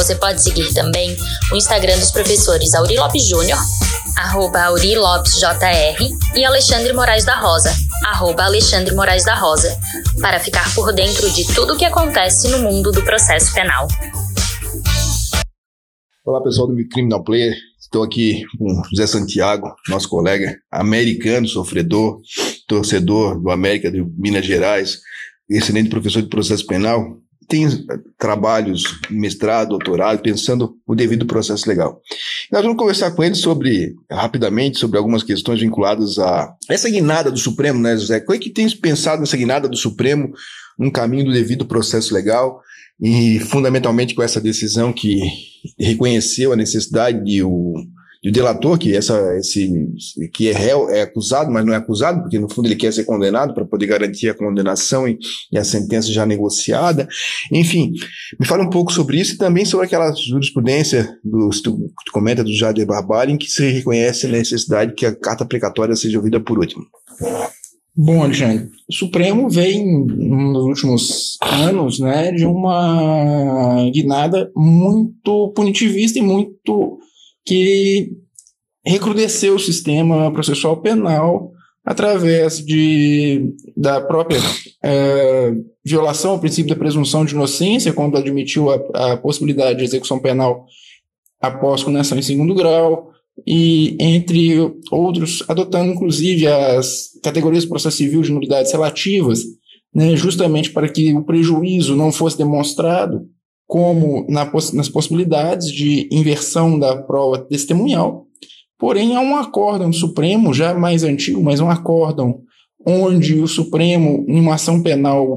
Você pode seguir também o Instagram dos professores Auri Lopes Júnior, arroba Auri Lopes JR, e Alexandre Moraes da Rosa, arroba Alexandre Moraes da Rosa, para ficar por dentro de tudo o que acontece no mundo do processo penal. Olá pessoal do Criminal Player, estou aqui com José Santiago, nosso colega americano, sofredor, torcedor do América de Minas Gerais, excelente professor de processo penal, tem trabalhos, mestrado, doutorado, pensando o devido processo legal. Nós vamos conversar com ele sobre, rapidamente, sobre algumas questões vinculadas a essa guinada do Supremo, né, José? Como é que tem pensado nessa guinada do Supremo, num caminho do devido processo legal, e fundamentalmente com essa decisão que reconheceu a necessidade de o e o delator, que, essa, esse, que é réu, é acusado, mas não é acusado, porque no fundo ele quer ser condenado para poder garantir a condenação e, e, a sentença já negociada. Enfim, me fala um pouco sobre isso e também sobre aquela jurisprudência do, tu comenta do Jader Barbalho, em que se reconhece a necessidade que a carta precatória seja ouvida por último. Bom, Alexandre, o Supremo vem nos últimos anos né, de uma guinada muito punitivista e muito que recrudesceu o sistema processual penal através de, da própria é, violação ao princípio da presunção de inocência, quando admitiu a, a possibilidade de execução penal após condenação em segundo grau, e entre outros, adotando inclusive as categorias do processo civil de nulidades relativas, né, justamente para que o prejuízo não fosse demonstrado como na, nas possibilidades de inversão da prova testemunhal. Porém, há um acórdão do Supremo, já mais antigo, mas um acórdão onde o Supremo, em uma ação penal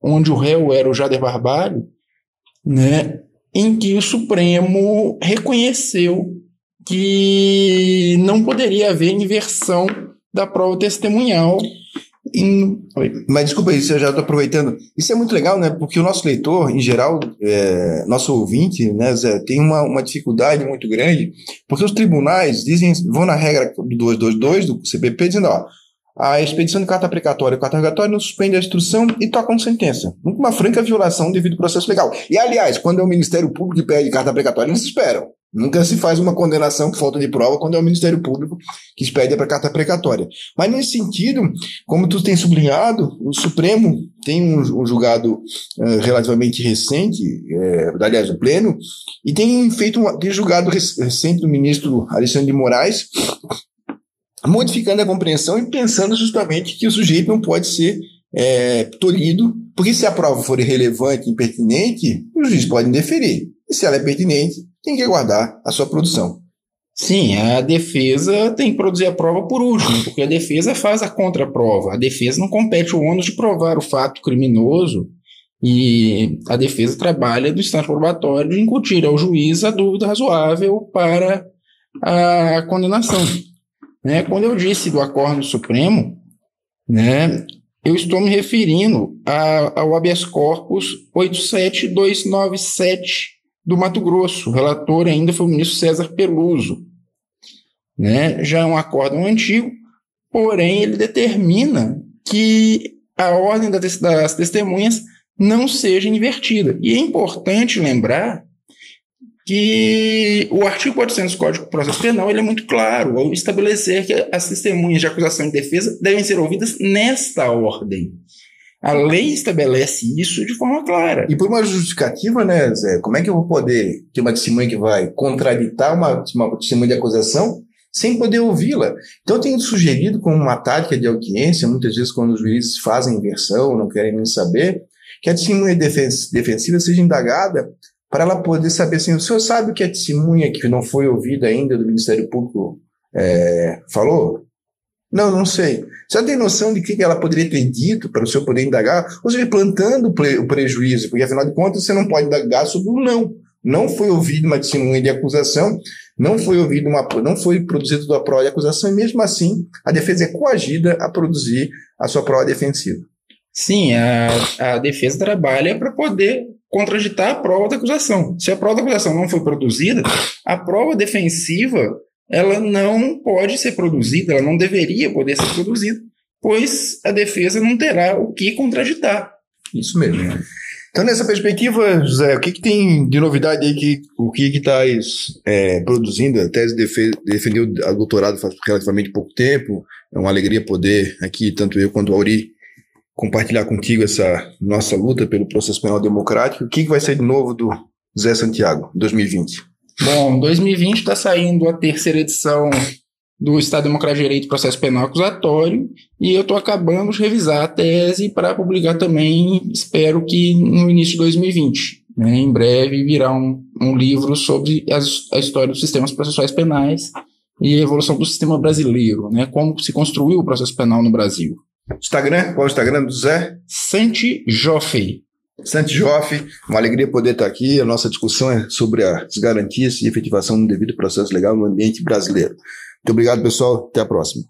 onde o réu era o Jader Barbalho, né, em que o Supremo reconheceu que não poderia haver inversão da prova testemunhal mas desculpa isso, eu já estou aproveitando. Isso é muito legal, né? Porque o nosso leitor, em geral, é, nosso ouvinte, né, Zé, tem uma, uma dificuldade muito grande, porque os tribunais dizem, vão na regra do 222 do CPP, dizendo, ó, a expedição de carta precatória e carta rogatória não suspende a instrução e tocam sentença. Uma franca violação devido ao processo legal. E, aliás, quando é o Ministério Público que pede carta precatória, eles esperam. Nunca se faz uma condenação por falta de prova quando é o Ministério Público que expede para carta precatória. Mas nesse sentido, como tu tem sublinhado, o Supremo tem um, um julgado uh, relativamente recente, é, aliás, o Pleno, e tem feito um tem julgado recente do ministro Alexandre de Moraes, modificando a compreensão e pensando justamente que o sujeito não pode ser é, tolhido, porque se a prova for irrelevante impertinente, o juiz pode indeferir. E se ela é pertinente, tem que aguardar a sua produção. Sim, a defesa tem que produzir a prova por último, porque a defesa faz a contraprova. A defesa não compete o ônus de provar o fato criminoso e a defesa trabalha do instante probatório de incutir ao juiz a dúvida razoável para a condenação. Né? Quando eu disse do acordo supremo, né, eu estou me referindo a, ao habeas corpus 87297 do Mato Grosso. O relator ainda foi o ministro César Peluso. Né? Já é um acórdão antigo, porém ele determina que a ordem das testemunhas não seja invertida. E é importante lembrar que o artigo 400 do Código de Processo Penal ele é muito claro ao estabelecer que as testemunhas de acusação e defesa devem ser ouvidas nesta ordem. A lei estabelece isso de forma clara. E por uma justificativa, né, Zé? Como é que eu vou poder ter uma testemunha que vai contraditar uma, uma testemunha de acusação sem poder ouvi-la? Então, eu tenho sugerido como uma tática de audiência, muitas vezes quando os juízes fazem inversão, não querem nem saber, que a testemunha defensiva seja indagada para ela poder saber assim, o senhor sabe o que a testemunha que não foi ouvida ainda do Ministério Público é, falou? Não, não sei. Você tem noção de que ela poderia ter dito para o senhor poder indagar? Ou seja, plantando o prejuízo, porque afinal de contas você não pode indagar sobre o não. não foi ouvido uma testemunha de acusação, não foi ouvido uma, não foi produzido uma prova de acusação, e mesmo assim a defesa é coagida a produzir a sua prova defensiva. Sim, a, a defesa trabalha para poder contraditar a prova da acusação. Se a prova da acusação não foi produzida, a prova defensiva ela não pode ser produzida, ela não deveria poder ser produzida, pois a defesa não terá o que contraditar. Isso mesmo. Então, nessa perspectiva, José, o que, que tem de novidade aí? Que, o que estás é, produzindo? A tese defe, defendeu a doutorado faz relativamente pouco tempo. É uma alegria poder aqui, tanto eu quanto o Auri, compartilhar contigo essa nossa luta pelo processo penal democrático. O que, que vai ser de novo do Zé Santiago, 2020? Bom, 2020 está saindo a terceira edição do Estado Democrático de Direito Processo Penal Acusatório, e eu estou acabando de revisar a tese para publicar também, espero que no início de 2020. Né? Em breve virá um, um livro sobre as, a história dos sistemas processuais penais e a evolução do sistema brasileiro, né? como se construiu o processo penal no Brasil. Instagram, qual é o Instagram do Zé? Santi Joffey. Santi Joffey, uma alegria poder estar aqui. A nossa discussão é sobre as garantias e efetivação do devido processo legal no ambiente brasileiro. Muito obrigado, pessoal. Até a próxima.